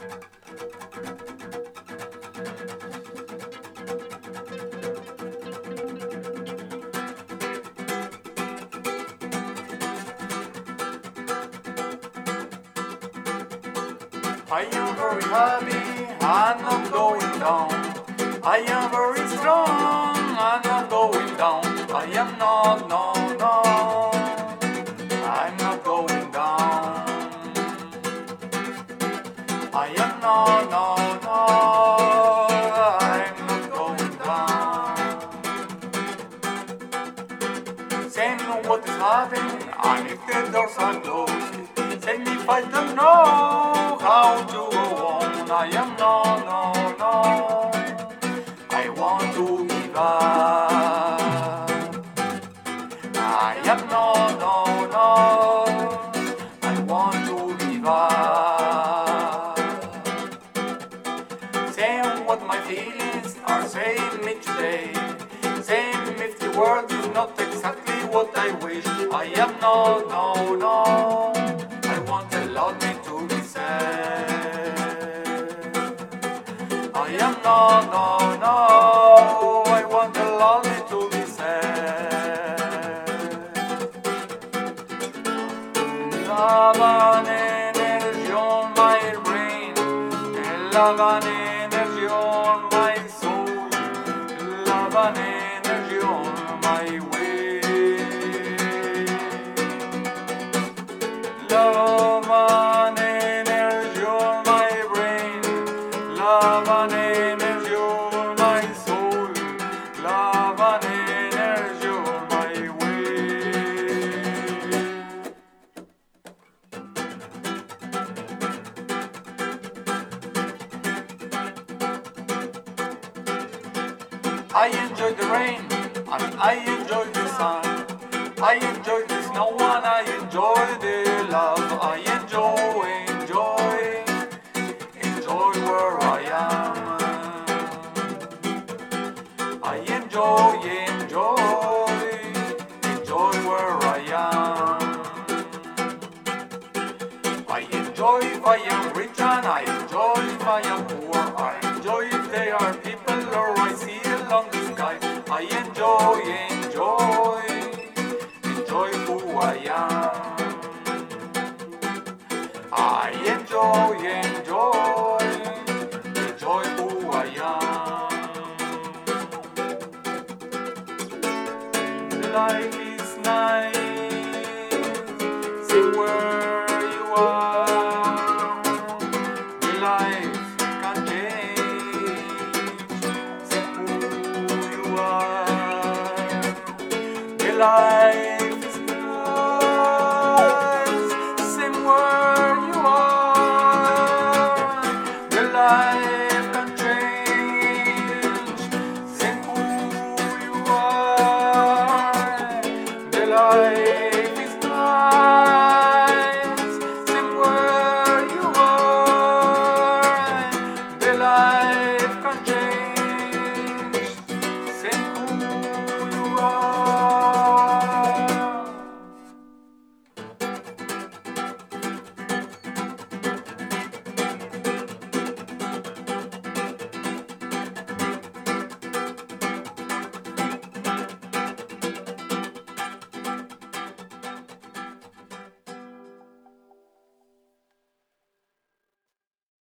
I am very happy, I'm not going down. I am very strong, I'm not going down. I am not, no, I am not, no, no. World is not exactly what I wish. I am no, no, no. I want a lot to be sad. I am no, no, no. I want a lot to be sad. Love and energy on my brain, love and I enjoy the rain and I enjoy the sun. I enjoy the snow and I enjoy the love. I enjoy, enjoy, enjoy where I am. I enjoy, enjoy, enjoy where I am. I enjoy if I am rich and I enjoy if I am poor. Life is nice. See where you are. Your Life can change. See who you are. The life